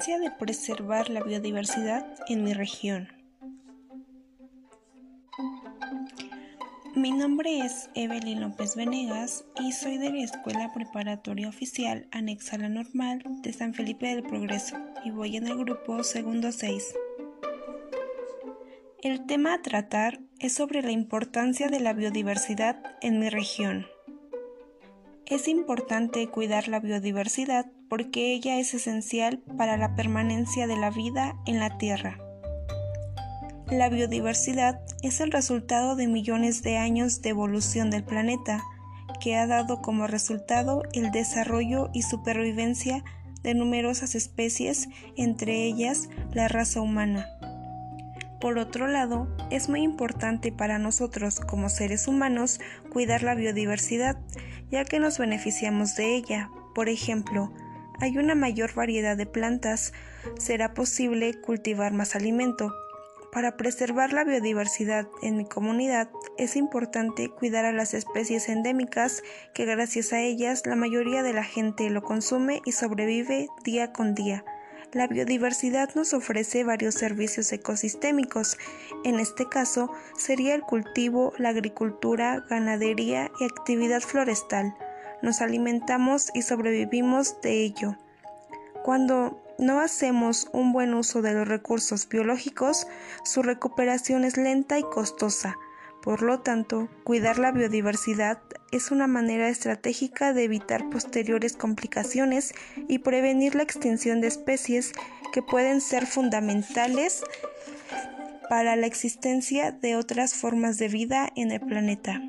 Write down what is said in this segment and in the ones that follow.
de preservar la biodiversidad en mi región. Mi nombre es Evelyn López Venegas y soy de la Escuela Preparatoria Oficial Anexa a la Normal de San Felipe del Progreso y voy en el grupo segundo 6. El tema a tratar es sobre la importancia de la biodiversidad en mi región. Es importante cuidar la biodiversidad porque ella es esencial para la permanencia de la vida en la Tierra. La biodiversidad es el resultado de millones de años de evolución del planeta, que ha dado como resultado el desarrollo y supervivencia de numerosas especies, entre ellas la raza humana. Por otro lado, es muy importante para nosotros como seres humanos cuidar la biodiversidad, ya que nos beneficiamos de ella. Por ejemplo, hay una mayor variedad de plantas, será posible cultivar más alimento. Para preservar la biodiversidad en mi comunidad es importante cuidar a las especies endémicas que gracias a ellas la mayoría de la gente lo consume y sobrevive día con día. La biodiversidad nos ofrece varios servicios ecosistémicos. En este caso sería el cultivo, la agricultura, ganadería y actividad florestal. Nos alimentamos y sobrevivimos de ello. Cuando no hacemos un buen uso de los recursos biológicos, su recuperación es lenta y costosa. Por lo tanto, cuidar la biodiversidad es una manera estratégica de evitar posteriores complicaciones y prevenir la extinción de especies que pueden ser fundamentales para la existencia de otras formas de vida en el planeta.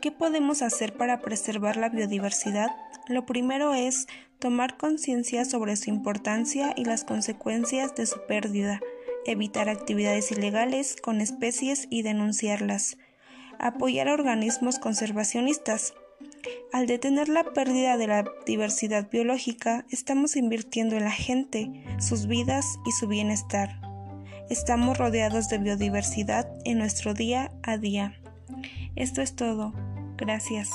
¿Qué podemos hacer para preservar la biodiversidad? Lo primero es tomar conciencia sobre su importancia y las consecuencias de su pérdida evitar actividades ilegales con especies y denunciarlas, apoyar a organismos conservacionistas. Al detener la pérdida de la diversidad biológica, estamos invirtiendo en la gente, sus vidas y su bienestar. Estamos rodeados de biodiversidad en nuestro día a día. Esto es todo. Gracias.